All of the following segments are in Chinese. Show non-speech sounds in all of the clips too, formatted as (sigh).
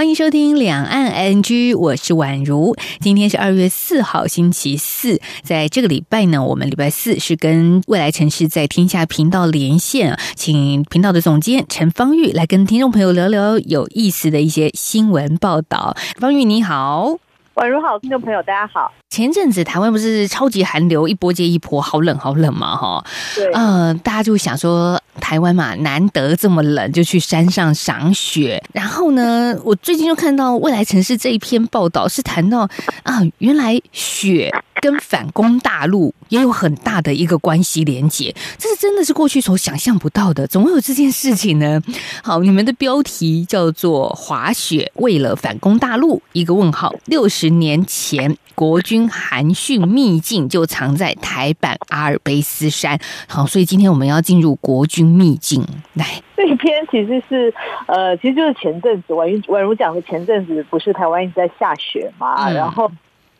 欢迎收听两岸 NG，我是宛如。今天是二月四号，星期四。在这个礼拜呢，我们礼拜四是跟未来城市在天下频道连线，请频道的总监陈方玉来跟听众朋友聊聊有意思的一些新闻报道。方玉你好，宛如好，听众朋友大家好。前阵子台湾不是超级寒流，一波接一波，好冷好冷嘛，哈。对，呃，大家就想说，台湾嘛，难得这么冷，就去山上赏雪。然后呢，(laughs) 我最近就看到未来城市这一篇报道，是谈到啊，原来雪跟反攻大陆也有很大的一个关系连结，这是真的是过去所想象不到的，怎么会有这件事情呢？(laughs) 好，你们的标题叫做“滑雪为了反攻大陆”，一个问号。六十年前，国军韩训秘境就藏在台版阿尔卑斯山。好，所以今天我们要进入国军秘境。来，这一篇其实是呃，其实就是前阵子宛如宛如讲的，前阵子不是台湾一直在下雪嘛，然后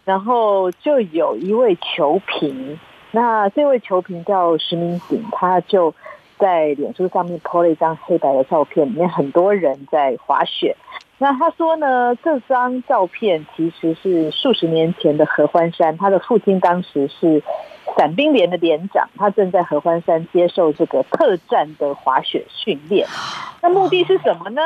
然后就有一位球评，那这位球评叫石明景，他就在脸书上面 po 了一张黑白的照片，里面很多人在滑雪。那他说呢，这张照片其实是数十年前的合欢山，他的父亲当时是伞兵连的连长，他正在合欢山接受这个特战的滑雪训练。那目的是什么呢？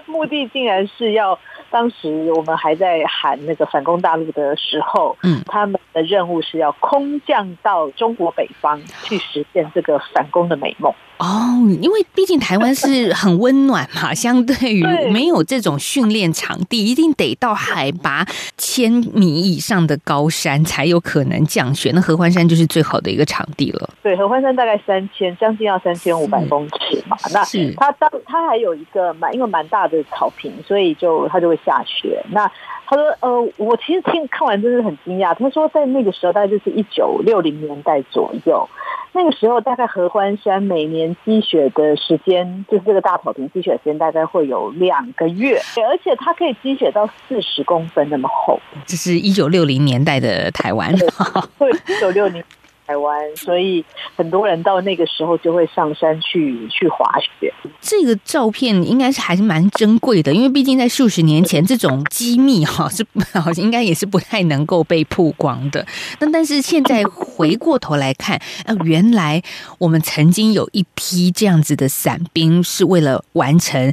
(laughs) 目的竟然是要当时我们还在喊那个反攻大陆的时候，嗯，他们的任务是要空降到中国北方去实现这个反攻的美梦。哦，因为毕竟台湾是很温暖嘛，(laughs) 相对于没有这种训练场地，一定得到海拔千米以上的高山才有可能降雪。那合欢山就是最好的一个场地了。对，合欢山大概三千，将近要三千五百公尺嘛。那它当它还有一个蛮因为蛮大的草坪，所以就它就会下雪。那他说，呃，我其实听看完真是很惊讶。他说，在那个时候，大概就是一九六零年代左右。那个时候，大概合欢山每年积雪的时间，就是这个大草坪积雪时间，大概会有两个月，而且它可以积雪到四十公分那么厚。(laughs) 这是一九六零年代的台湾，(laughs) (laughs) 对，一九六零。台湾，所以很多人到那个时候就会上山去去滑雪。这个照片应该是还是蛮珍贵的，因为毕竟在数十年前，这种机密哈是好像应该也是不太能够被曝光的。那但是现在回过头来看，啊，原来我们曾经有一批这样子的伞兵，是为了完成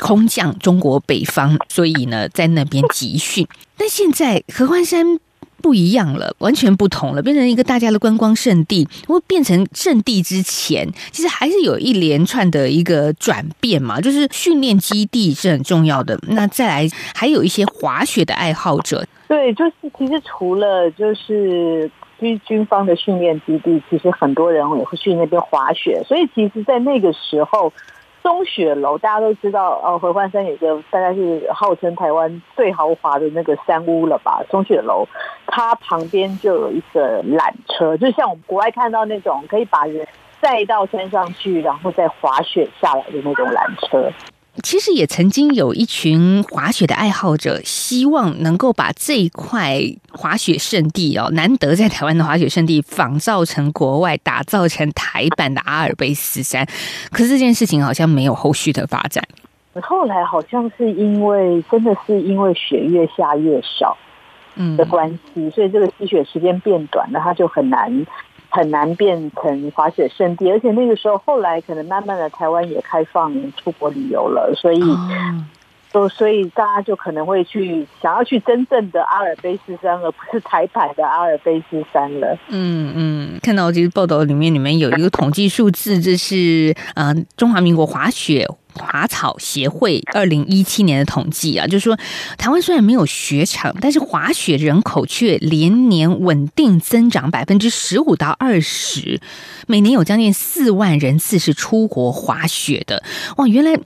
空降中国北方，所以呢在那边集训。但现在合欢山。不一样了，完全不同了，变成一个大家的观光圣地。会变成圣地之前，其实还是有一连串的一个转变嘛，就是训练基地是很重要的。那再来，还有一些滑雪的爱好者。对，就是其实除了就是军军方的训练基地，其实很多人也会去那边滑雪。所以其实，在那个时候。松雪楼，大家都知道哦。合欢山有一个大概是号称台湾最豪华的那个山屋了吧？松雪楼，它旁边就有一个缆车，就像我们国外看到那种可以把人载到山上去，然后再滑雪下来的那种缆车。其实也曾经有一群滑雪的爱好者，希望能够把这一块滑雪圣地哦，难得在台湾的滑雪圣地仿造成国外，打造成台版的阿尔卑斯山。可是这件事情好像没有后续的发展。后来好像是因为真的是因为雪越下越少，嗯的关系，所以这个积雪时间变短了，它就很难。很难变成滑雪圣地，而且那个时候后来可能慢慢的台湾也开放出国旅游了，所以，都所以大家就可能会去想要去真正的阿尔卑斯山，而不是台版的阿尔卑斯山了。嗯嗯，看到这个报道里面，里面有一个统计数字，这是呃中华民国滑雪。滑草协会二零一七年的统计啊，就是说，台湾虽然没有雪场，但是滑雪人口却连年稳定增长百分之十五到二十，每年有将近四万人次是出国滑雪的。哇，原来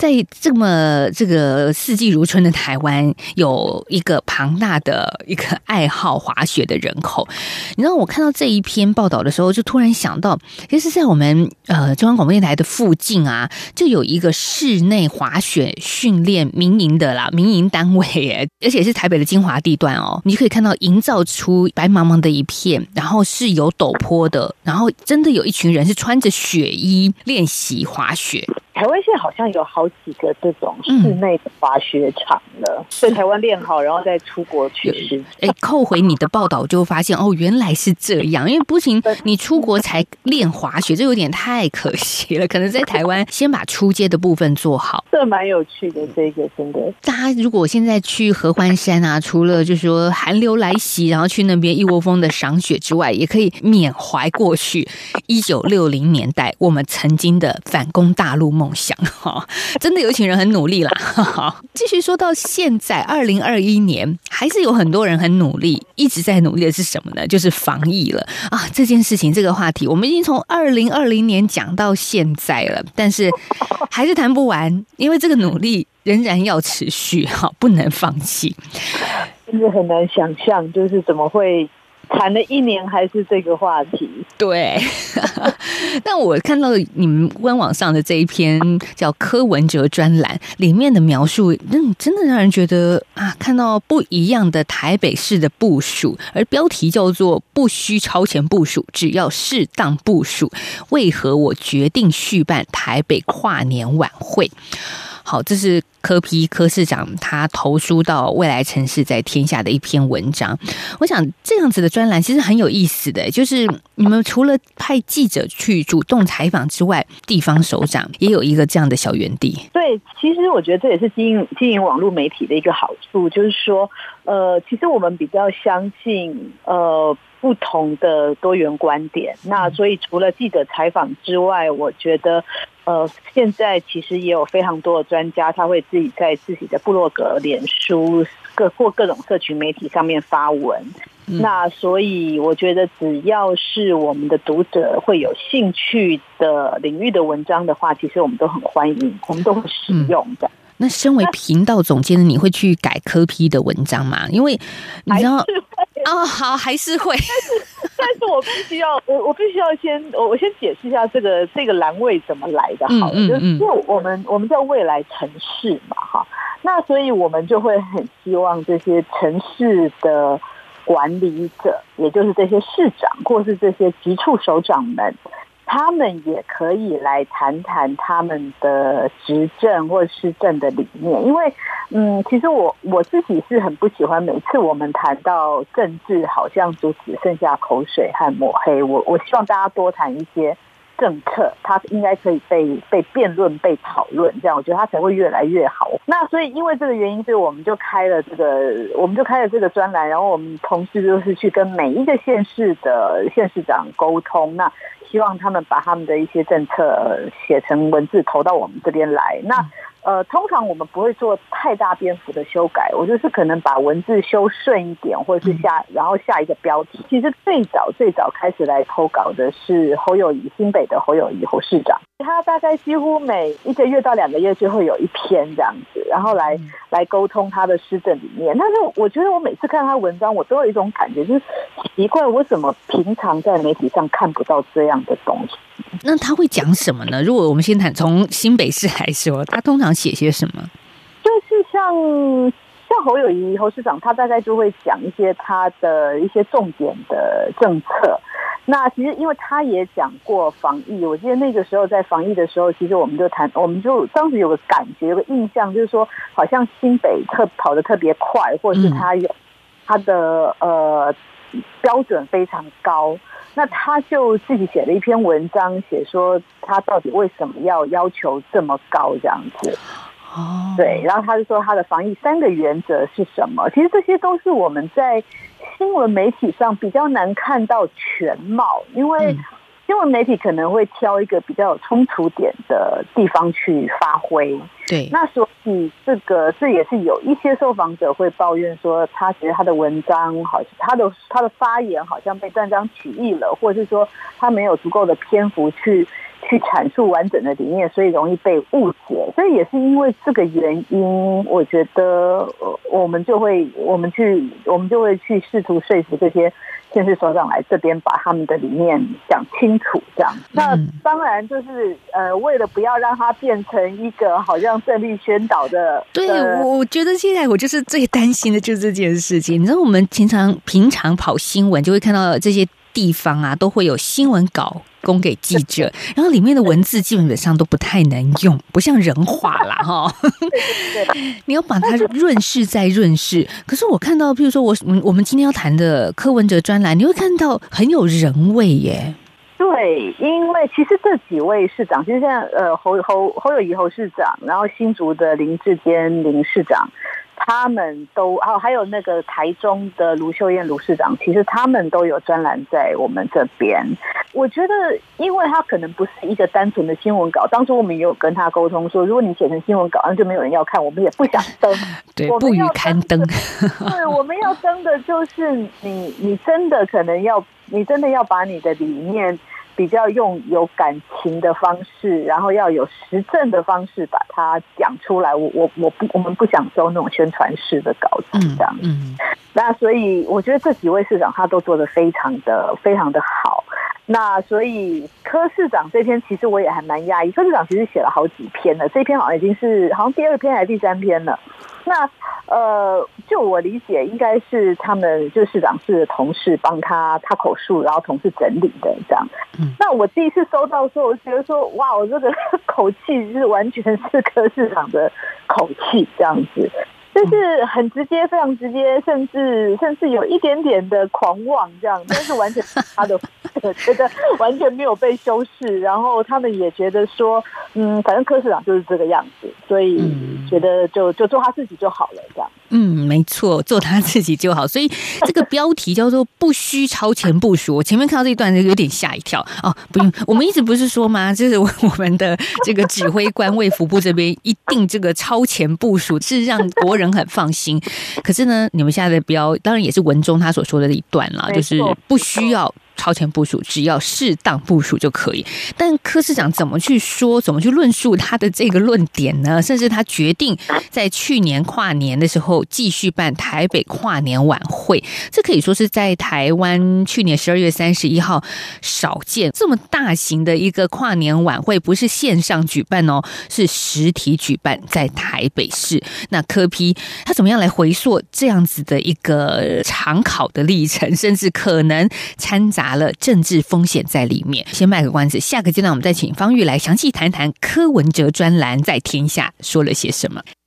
在这么这个四季如春的台湾，有一个庞大的一个爱好滑雪的人口。你知道，我看到这一篇报道的时候，就突然想到，其实，在我们呃中央广播电台的附近啊，就有一个室内滑雪训练民营的啦，民营单位耶，(laughs) 而且是台北的精华地段哦，你可以看到营造出白茫茫的一片，然后是有陡坡的，然后真的有一群人是穿着雪衣练习滑雪。台湾现在好像有好几个这种室内的滑雪场了，在台湾练好，然后再出国去实哎，扣回你的报道就发现哦，原来是这样。因为不行，你出国才练滑雪，这有点太可惜了。可能在台湾先把出街的部分做好，(laughs) 这蛮有趣的。这个真的，大家如果现在去合欢山啊，除了就是说寒流来袭，然后去那边一窝蜂的赏雪之外，也可以缅怀过去一九六零年代我们曾经的反攻大陆梦。想哈，真的有一群人很努力啦。好，继续说到现在，二零二一年还是有很多人很努力，一直在努力的是什么呢？就是防疫了啊！这件事情，这个话题，我们已经从二零二零年讲到现在了，但是还是谈不完，因为这个努力仍然要持续哈，不能放弃。真的很难想象，就是怎么会。谈了一年还是这个话题，对。(laughs) 但我看到你们官网上的这一篇叫柯文哲专栏里面的描述，嗯，真的让人觉得啊，看到不一样的台北市的部署，而标题叫做“不需超前部署，只要适当部署”。为何我决定续办台北跨年晚会？好，这是柯批柯市长他投书到未来城市在天下的一篇文章。我想这样子的专栏其实很有意思的，就是你们除了派记者去主动采访之外，地方首长也有一个这样的小园地。对，其实我觉得这也是经营经营网络媒体的一个好处，就是说，呃，其实我们比较相信呃不同的多元观点。那所以除了记者采访之外，我觉得。呃，现在其实也有非常多的专家，他会自己在自己的部落格、脸书各或各种社群媒体上面发文。那所以我觉得，只要是我们的读者会有兴趣的领域的文章的话，其实我们都很欢迎，我们都会使用的。那身为频道总监的你会去改科批的文章吗？因为你知道哦，好还是会，但是但是我必须要我我必须要先我我先解释一下这个这个栏位怎么来的，好，就是因为我们我们叫未来城市嘛，哈，那所以我们就会很希望这些城市的管理者，也就是这些市长或是这些局处首长们。他们也可以来谈谈他们的执政或施政的理念，因为，嗯，其实我我自己是很不喜欢每次我们谈到政治，好像就只剩下口水和抹黑。我我希望大家多谈一些。政策，它应该可以被被辩论、被讨论，这样我觉得它才会越来越好。那所以因为这个原因，所以我们就开了这个，我们就开了这个专栏，然后我们同事就是去跟每一个县市的县市长沟通，那希望他们把他们的一些政策写成文字投到我们这边来。那呃，通常我们不会做太大篇幅的修改，我就是可能把文字修顺一点，或者是下然后下一个标题。其实最早最早开始来投稿的是侯友谊，新北的侯友谊侯市长。他大概几乎每一个月到两个月就会有一篇这样子，然后来来沟通他的施政理念。但是我觉得我每次看他文章，我都有一种感觉，就是奇怪，我怎么平常在媒体上看不到这样的东西？那他会讲什么呢？如果我们先谈从新北市来说，他通常写些什么？就是像像侯友谊侯市长，他大概就会讲一些他的一些重点的政策。那其实，因为他也讲过防疫，我记得那个时候在防疫的时候，其实我们就谈，我们就当时有个感觉，有个印象，就是说，好像新北特跑得特别快，或者是他有他的呃标准非常高，那他就自己写了一篇文章，写说他到底为什么要要求这么高这样子。哦，对，然后他就说他的防疫三个原则是什么？其实这些都是我们在新闻媒体上比较难看到全貌，因为新闻媒体可能会挑一个比较有冲突点的地方去发挥。对，那所以这个这也是有一些受访者会抱怨说，他觉得他的文章好像他的他的发言好像被断章取义了，或者是说他没有足够的篇幅去。去阐述完整的理念，所以容易被误解。所以也是因为这个原因，我觉得我们就会，我们去，我们就会去试图说服这些县市首长来这边，把他们的理念讲清楚。这样，那当然就是呃，为了不要让它变成一个好像胜利宣导的。对，我我觉得现在我就是最担心的就是这件事情。你知道，我们平常平常跑新闻就会看到这些地方啊，都会有新闻稿。供给记者，(laughs) 然后里面的文字基本上都不太能用，不像人话啦 (laughs) 哈。你要把它润饰再润饰。可是我看到，譬如说我我们今天要谈的柯文哲专栏，你会看到很有人味耶。对，因为其实这几位市长，其实现在呃侯侯侯友谊侯市长，然后新竹的林志坚林市长。他们都哦，还有那个台中的卢秀燕卢市长，其实他们都有专栏在我们这边。我觉得，因为他可能不是一个单纯的新闻稿。当初我们也有跟他沟通说，如果你写成新闻稿，那就没有人要看，我们也不想登。(laughs) 对，不予刊登。(laughs) 对，我们要登的就是你，你真的可能要，你真的要把你的理念。比较用有感情的方式，然后要有实证的方式把它讲出来。我我我不我们不想收那种宣传式的稿子这样。嗯，那所以我觉得这几位市长他都做的非常的非常的好。那所以柯市长这篇其实我也还蛮讶异，柯市长其实写了好几篇了，这篇好像已经是好像第二篇还是第三篇了。那呃，就我理解，应该是他们就市长室的同事帮他他口述，然后同事整理的这样。那我第一次收到时候，我觉得说，哇，我这个 (laughs) 口气是完全是柯市长的口气这样子。就是很直接，非常直接，甚至甚至有一点点的狂妄这样，但是完全他的 (laughs) 觉得完全没有被修饰，然后他们也觉得说，嗯，反正柯市长就是这个样子，所以觉得就就做他自己就好了这样。嗯，没错，做他自己就好。所以这个标题叫做“不需超前部署”。我前面看到这一段就有点吓一跳哦，不用，我们一直不是说吗？就是我们的这个指挥官卫福部这边一定这个超前部署，是让国人很放心。可是呢，你们现在的标当然也是文中他所说的一段啦，就是不需要。超前部署，只要适当部署就可以。但柯市长怎么去说，怎么去论述他的这个论点呢？甚至他决定在去年跨年的时候继续办台北跨年晚会，这可以说是在台湾去年十二月三十一号少见这么大型的一个跨年晚会，不是线上举办哦，是实体举办在台北市。那柯批他怎么样来回溯这样子的一个长考的历程，甚至可能掺杂。了政治风险在里面，先卖个关子，下个阶段我们再请方玉来详细谈谈柯文哲专栏在天下说了些什么。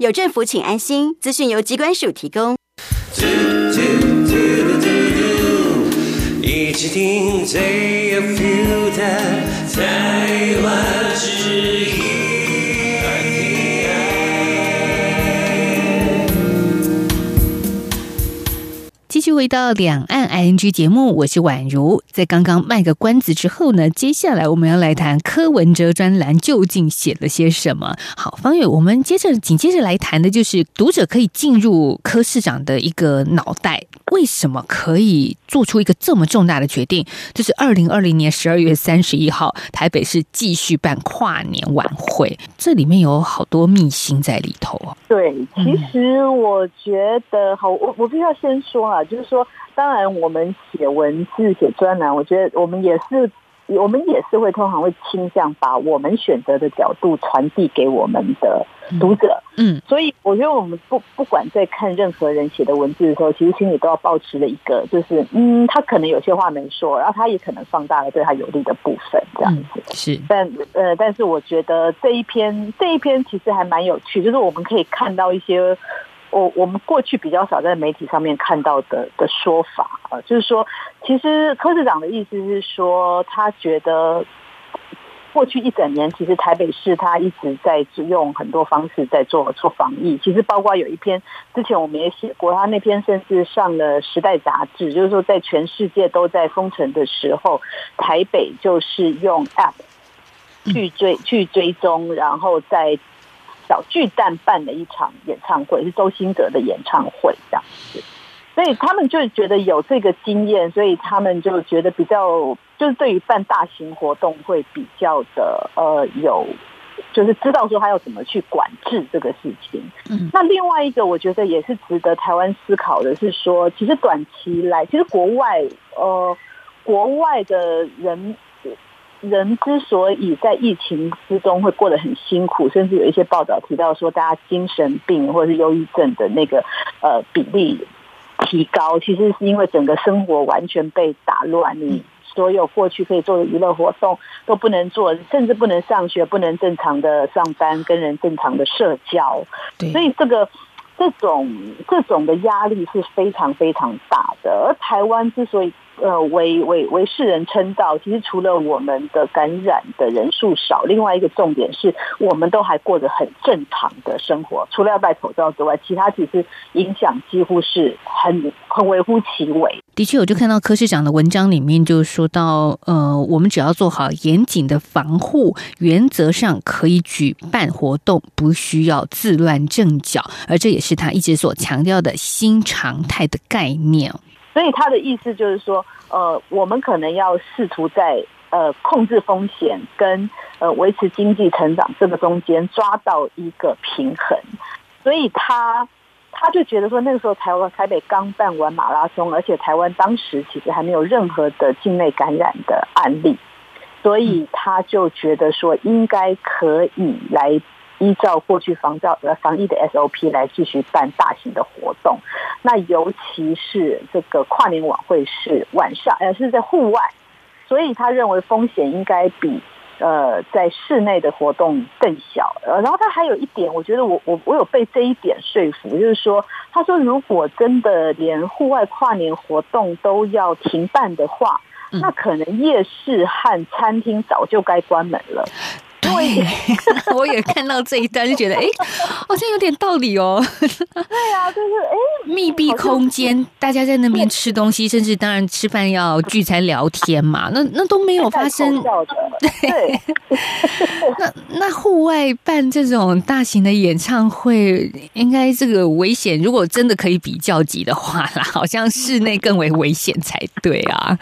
有政府，请安心。资讯由机关署提供。一起听最有 feel 的台湾之继续回到两岸 ING 节目，我是宛如。在刚刚卖个关子之后呢，接下来我们要来谈柯文哲专栏究竟写了些什么。好，方宇，我们接着紧接着来谈的就是读者可以进入柯市长的一个脑袋，为什么可以做出一个这么重大的决定？就是二零二零年十二月三十一号，台北市继续办跨年晚会，这里面有好多秘辛在里头。对，其实我觉得，好，我我必须要先说啊。就是说，当然我们写文字、写专栏，我觉得我们也是，我们也是会通常会倾向把我们选择的角度传递给我们的读者。嗯，所以我觉得我们不不管在看任何人写的文字的时候，其实心里都要保持的一个，就是嗯，他可能有些话没说，然后他也可能放大了对他有利的部分，这样子是。但呃，但是我觉得这一篇这一篇其实还蛮有趣，就是我们可以看到一些。我我们过去比较少在媒体上面看到的的说法啊，就是说，其实柯市长的意思是说，他觉得过去一整年，其实台北市他一直在用很多方式在做做防疫，其实包括有一篇之前我们也写过，他那篇甚至上了《时代》杂志，就是说在全世界都在封城的时候，台北就是用 App 去追去追踪，然后在。小巨蛋办的一场演唱会是周兴哲的演唱会这样子，所以他们就觉得有这个经验，所以他们就觉得比较就是对于办大型活动会比较的呃有，就是知道说他要怎么去管制这个事情。嗯，那另外一个我觉得也是值得台湾思考的是说，其实短期来，其实国外呃国外的人。人之所以在疫情之中会过得很辛苦，甚至有一些报道提到说，大家精神病或者是忧郁症的那个呃比例提高，其实是因为整个生活完全被打乱，你所有过去可以做的娱乐活动都不能做，甚至不能上学，不能正常的上班，跟人正常的社交。所以这个这种这种的压力是非常非常大的。而台湾之所以呃，为为为世人称道。其实除了我们的感染的人数少，另外一个重点是我们都还过着很正常的生活。除了要戴口罩之外，其他其实影响几乎是很很微乎其微。的确，我就看到柯市长的文章里面就说到，呃，我们只要做好严谨的防护，原则上可以举办活动，不需要自乱阵脚。而这也是他一直所强调的新常态的概念。所以他的意思就是说，呃，我们可能要试图在呃控制风险跟呃维持经济成长这个中间抓到一个平衡。所以他他就觉得说，那个时候台湾台北刚办完马拉松，而且台湾当时其实还没有任何的境内感染的案例，所以他就觉得说，应该可以来。依照过去防照呃防疫的 SOP 来继续办大型的活动，那尤其是这个跨年晚会是晚上呃是在户外，所以他认为风险应该比呃在室内的活动更小。呃，然后他还有一点，我觉得我我我有被这一点说服，就是说他说如果真的连户外跨年活动都要停办的话，那可能夜市和餐厅早就该关门了。对，(laughs) 我也看到这一段，就觉得哎，好像有点道理哦。对啊，就是哎，(laughs) 密闭空间，大家在那边吃东西，甚至当然吃饭要聚餐聊天嘛，那那都没有发生。对，(laughs) 那那户外办这种大型的演唱会，应该这个危险，如果真的可以比较级的话啦，好像室内更为危险才对啊。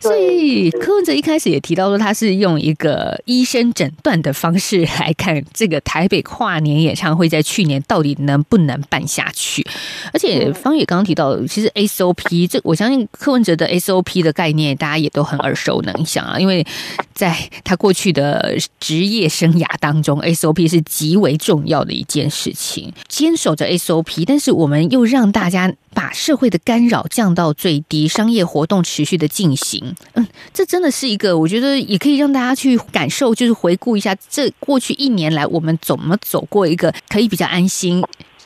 所以柯文哲一开始也提到说，他是用一个医生诊断的方式来看这个台北跨年演唱会，在去年到底能不能办下去。而且方野刚刚提到，其实 SOP 这，我相信柯文哲的 SOP 的概念，大家也都很耳熟能详啊，因为在他过去的职业生涯当中，SOP 是极为重要的一件事情，坚守着 SOP，但是我们又让大家。把社会的干扰降到最低，商业活动持续的进行。嗯，这真的是一个，我觉得也可以让大家去感受，就是回顾一下这过去一年来我们怎么走过一个可以比较安心、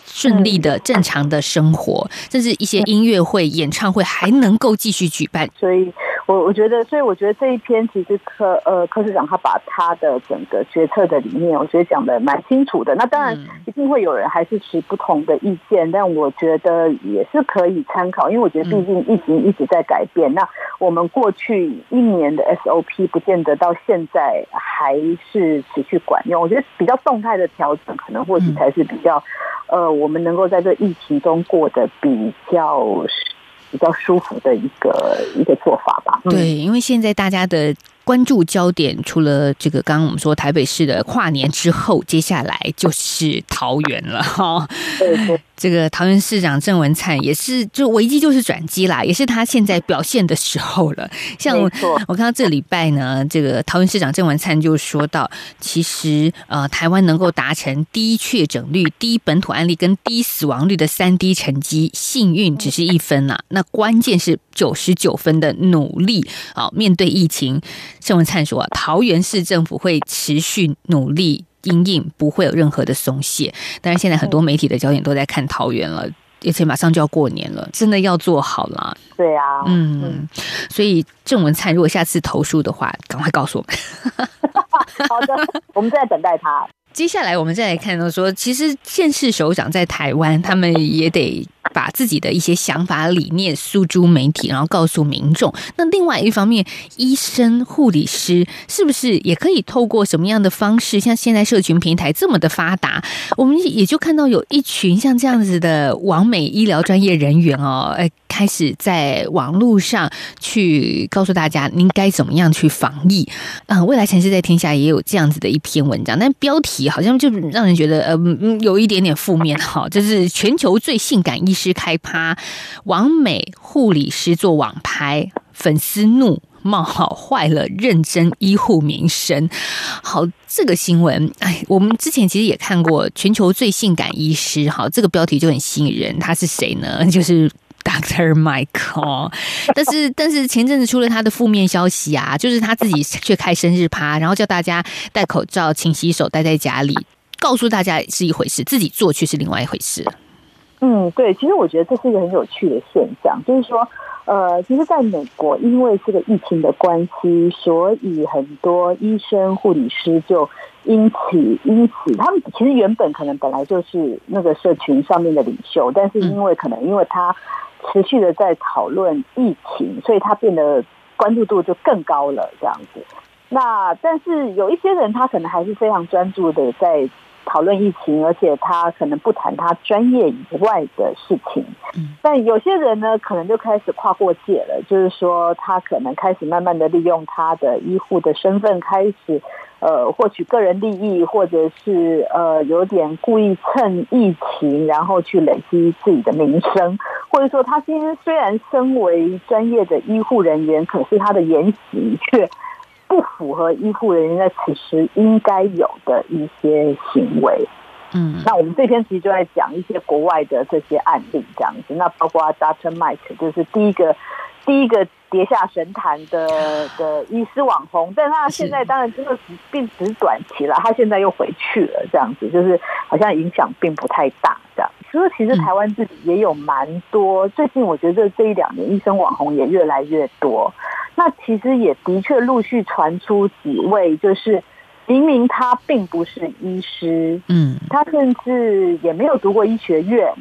顺利的正常的生活，甚至一些音乐会、演唱会还能够继续举办。所以。我我觉得，所以我觉得这一篇其实柯呃柯市长他把他的整个决策的理念，我觉得讲的蛮清楚的。那当然一定会有人还是持不同的意见，但我觉得也是可以参考，因为我觉得毕竟疫情一直在改变。那我们过去一年的 SOP 不见得到现在还是持续管用。我觉得比较动态的调整，可能或许才是比较呃，我们能够在这疫情中过得比较。比较舒服的一个一个做法吧。对，因为现在大家的。关注焦点除了这个，刚刚我们说台北市的跨年之后，接下来就是桃园了 (laughs) 哈。这个桃园市长郑文灿也是，就危机就是转机啦，也是他现在表现的时候了。(laughs) 像我看到这礼拜呢，这个桃园市长郑文灿就说到，其实呃，台湾能够达成低确诊率、低本土案例跟低死亡率的三低成绩，幸运只是一分呐，那关键是九十九分的努力啊，面对疫情。郑文灿说：“桃园市政府会持续努力。”阴影不会有任何的松懈。当然，现在很多媒体的焦点都在看桃园了，而且马上就要过年了，真的要做好了。对啊，嗯，所以郑文灿如果下次投诉的话，赶快告诉我们。(laughs) 好的，我们在等待他。(laughs) 接下来我们再来看到说，其实县市首长在台湾，他们也得把自己的一些想法、理念诉诸媒体，然后告诉民众。那另外一方面，医生、护理师是不是也可以透过什么样的方式？像现在社群平台这么的发达，我们也就看到有一群像这样子的完美医疗专业人员哦，哎，开始在网络上去告诉大家您该怎么样去防疫。嗯、未来城市在天下也有这样子的一篇文章，但标题好像就让人觉得呃嗯有一点点负面哈，就是全球最性感医师开趴，王美护理师做网拍，粉丝怒。冒号坏了认真医护名声，好，这个新闻，哎，我们之前其实也看过全球最性感医师，好，这个标题就很吸引人，他是谁呢？就是。Dr. Mike 哦，但是 (laughs) 但是前阵子出了他的负面消息啊，就是他自己却开生日趴，然后叫大家戴口罩、勤洗手、待在家里，告诉大家是一回事，自己做却是另外一回事。嗯，对，其实我觉得这是一个很有趣的现象，就是说，呃，其实在美国，因为这个疫情的关系，所以很多医生、护理师就因此因此，他们其实原本可能本来就是那个社群上面的领袖，但是因为可能因为他持续的在讨论疫情，所以他变得关注度就更高了，这样子。那但是有一些人，他可能还是非常专注的在讨论疫情，而且他可能不谈他专业以外的事情。但有些人呢，可能就开始跨过界了，就是说他可能开始慢慢的利用他的医护的身份，开始呃获取个人利益，或者是呃有点故意趁疫情，然后去累积自己的名声，或者说他今天虽然身为专业的医护人员，可是他的言行却不符合医护人员在此时应该有的一些行为。嗯那我们这篇其实就在讲一些国外的这些案例，这样子。那包括 Dr. Mike 就是第一个第一个跌下神坛的的医师网红，但他现在当然真的只并只是短期了，他现在又回去了，这样子就是好像影响并不太大，这样。所以其实台湾自己也有蛮多，最近我觉得这一两年医生网红也越来越多。那其实也的确陆续传出几位，就是明明他并不是医师，嗯。他甚至也没有读过医学院，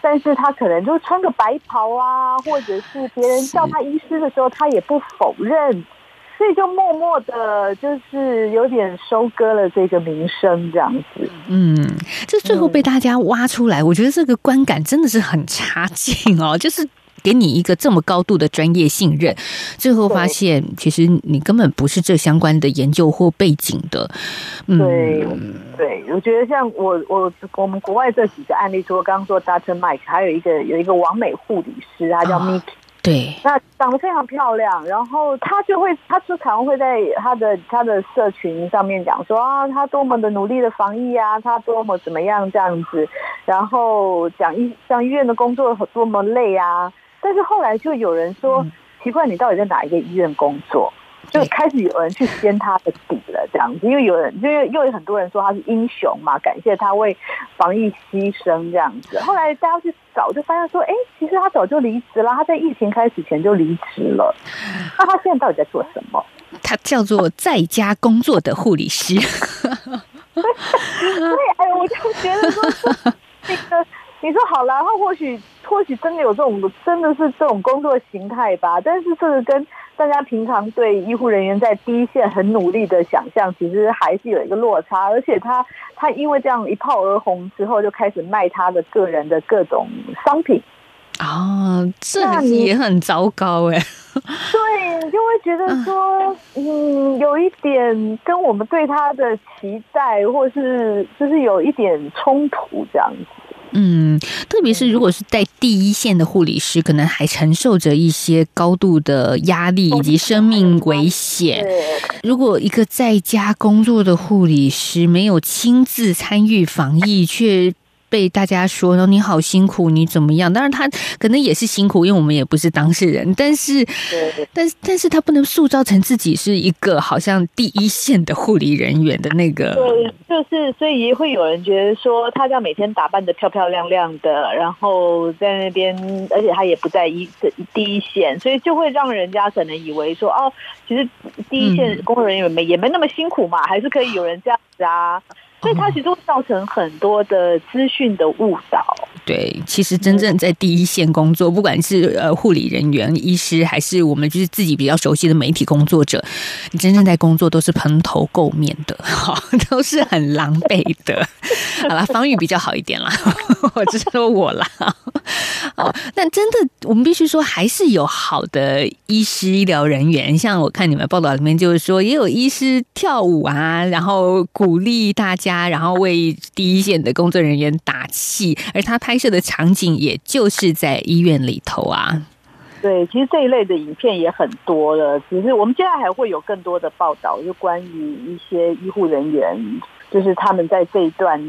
但是他可能就穿个白袍啊，或者是别人叫他医师的时候，他也不否认，所以就默默的，就是有点收割了这个名声这样子。嗯，这最后被大家挖出来，我觉得这个观感真的是很差劲哦，(laughs) 就是。给你一个这么高度的专业信任，最后发现其实你根本不是这相关的研究或背景的。嗯，对对，我觉得像我我我们国外这几个案例，除了刚刚说 Dr. Mike，还有一个有一个完美护理师，他叫啊 Miki。对，那长得非常漂亮，然后她就会，她时常会在她的她的社群上面讲说啊，她多么的努力的防疫啊，她多么怎么样这样子，然后讲医像医院的工作多么累啊，但是后来就有人说，奇怪，你到底在哪一个医院工作？就开始有人去掀他的底了，这样子，因为有人，因为又有很多人说他是英雄嘛，感谢他为防疫牺牲这样子。后来大家去找，就发现说，哎，其实他早就离职了，他在疫情开始前就离职了。(laughs) 那他现在到底在做什么？他叫做在家工作的护理师。(laughs) 对，哎，我就觉得说，(laughs) 那个你说好了，他或许或许真的有这种，真的是这种工作形态吧。但是这个跟大家平常对医护人员在第一线很努力的想象，其实还是有一个落差。而且他他因为这样一炮而红之后，就开始卖他的个人的各种商品。啊，这也很糟糕哎。对，你就会觉得说，嗯，有一点跟我们对他的期待，或是就是有一点冲突这样子。嗯，特别是如果是在第一线的护理师，可能还承受着一些高度的压力以及生命危险。如果一个在家工作的护理师没有亲自参与防疫，却被大家说哦你好辛苦，你怎么样？当然他可能也是辛苦，因为我们也不是当事人，但是但是但是他不能塑造成自己是一个好像第一线的护理人员的那个。对，就是所以也会有人觉得说，他这样每天打扮的漂漂亮亮的，然后在那边，而且他也不在一第一线，所以就会让人家可能以为说，哦，其实第一线工作人员没、也没那么辛苦嘛，还是可以有人这样子啊。所以它其实会造成很多的资讯的误导。对，其实真正在第一线工作，不管是呃护理人员、医师，还是我们就是自己比较熟悉的媒体工作者，你真正在工作都是蓬头垢面的，(laughs) 好，都是很狼狈的。好啦，防御比较好一点啦，(laughs) 我只说我啦。哦，但真的，我们必须说，还是有好的医师、医疗人员。像我看你们报道里面，就是说也有医师跳舞啊，然后鼓励大家，然后为第一线的工作人员打气。而他拍拍摄的场景，也就是在医院里头啊。对，其实这一类的影片也很多了，只是我们接下来还会有更多的报道，就关于一些医护人员，就是他们在这一段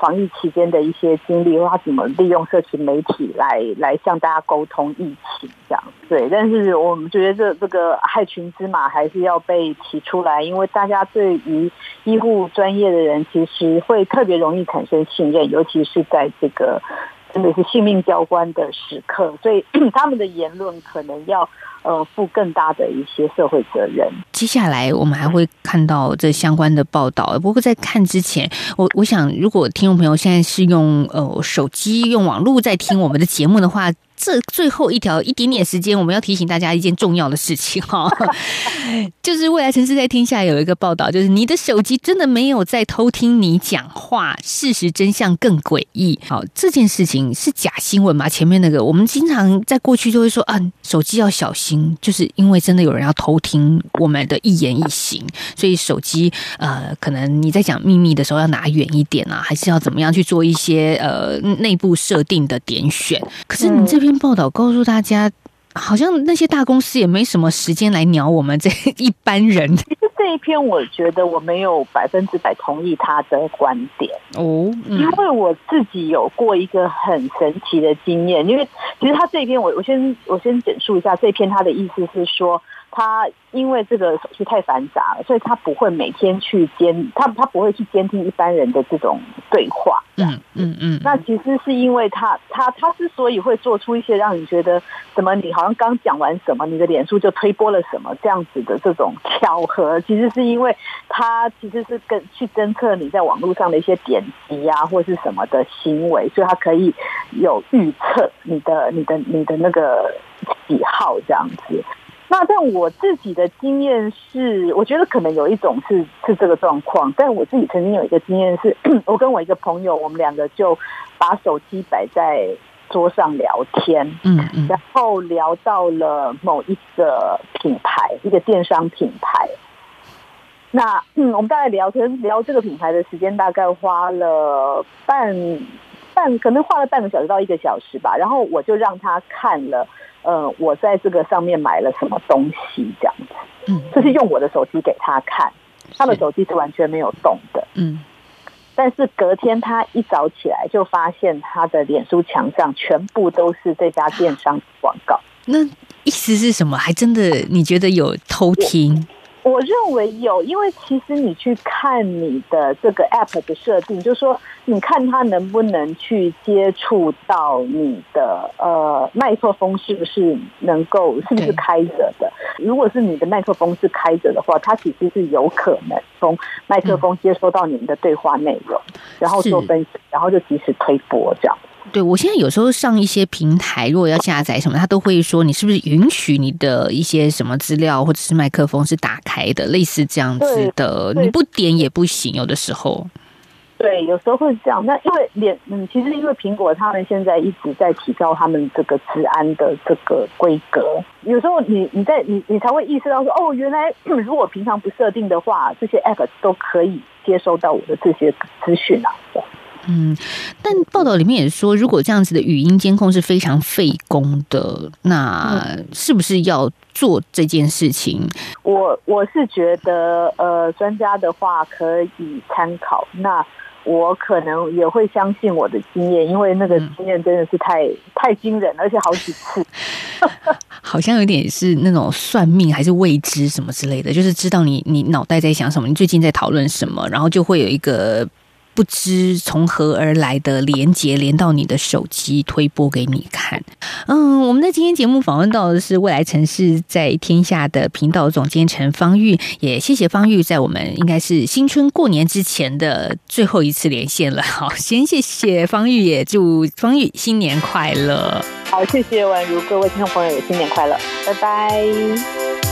防疫期间的一些经历，或他怎么利用社群媒体来来向大家沟通疫情这样。对，但是我们觉得这这个害群之马还是要被提出来，因为大家对于医护专业的人其实会特别容易产生信任，尤其是在这个真的是性命交关的时刻，所以 (clears throat) 他们的言论可能要呃负更大的一些社会责任。接下来我们还会看到这相关的报道。不过在看之前，我我想，如果听众朋友现在是用呃手机、用网络在听我们的节目的话，这最后一条一点点时间，我们要提醒大家一件重要的事情哈，(laughs) 就是未来城市在听下有一个报道，就是你的手机真的没有在偷听你讲话，事实真相更诡异。好，这件事情是假新闻吗？前面那个我们经常在过去就会说啊，手机要小心，就是因为真的有人要偷听我们的一言一行，所以手机呃，可能你在讲秘密的时候要拿远一点啊，还是要怎么样去做一些呃内部设定的点选。可是你这篇报道告诉大家，好像那些大公司也没什么时间来鸟我们这一般人其实这一篇，我觉得我没有百分之百同意他的观点。哦。因为我自己有过一个很神奇的经验，因为其实他这一篇，我我先我先简述一下这篇，他的意思是说，他因为这个手续太繁杂了，所以他不会每天去监，他他不会去监听一般人的这种对话。嗯嗯嗯，那其实是因为他他他之所以会做出一些让你觉得什么你好像刚讲完什么，你的脸书就推播了什么这样子的这种巧合，其实是因为他其实是跟去侦测你在网络上的一些点击啊或是什么的行为，所以他可以有预测你的你的你的那个喜好这样子。那但我自己的经验是，我觉得可能有一种是是这个状况，但我自己曾经有一个经验是，(clears throat) 我跟我一个朋友，我们两个就把手机摆在桌上聊天，嗯嗯然后聊到了某一个品牌，一个电商品牌。那嗯，我们大概聊天聊这个品牌的时间大概花了半半，可能花了半个小时到一个小时吧。然后我就让他看了，呃，我在这个上面买了什么东西，这样子。嗯就是用我的手机给他看，他的手机是完全没有动的。嗯，但是隔天他一早起来就发现他的脸书墙上全部都是这家电商的广告。那意思是什么？还真的你觉得有偷听？我认为有，因为其实你去看你的这个 app 的设定，就是说，你看它能不能去接触到你的呃麦克风是不是能够是不是开着的？如果是你的麦克风是开着的话，它其实是有可能从麦克风接收到你们的对话内容，然后做分析，然后就及时推播这样。对我现在有时候上一些平台，如果要下载什么，它都会说你是不是允许你的一些什么资料或者是麦克风是打开的，类似这样子的，你不点也不行，有的时候。对，有时候会这样。那因为脸，嗯，其实因为苹果他们现在一直在提高他们这个治安的这个规格，有时候你你在你你才会意识到说，哦，原来 (clears throat) 如果平常不设定的话，这些 app 都可以接收到我的这些资讯啊。嗯，但报道里面也说，如果这样子的语音监控是非常费工的，那是不是要做这件事情？我我是觉得，呃，专家的话可以参考。那我可能也会相信我的经验，因为那个经验真的是太、太惊人了，而且好几次。(laughs) (laughs) 好像有点是那种算命还是未知什么之类的，就是知道你你脑袋在想什么，你最近在讨论什么，然后就会有一个不知从何而来的连接连到你的手机推播给你看。嗯，我们的今天节目访问到的是未来城市在天下的频道总监陈方玉，也谢谢方玉在我们应该是新春过年之前的最后一次连线了。(laughs) 好，先谢谢方玉，也祝方玉新年快乐。好，谢谢宛如，各位听众朋友也新年快乐，拜拜。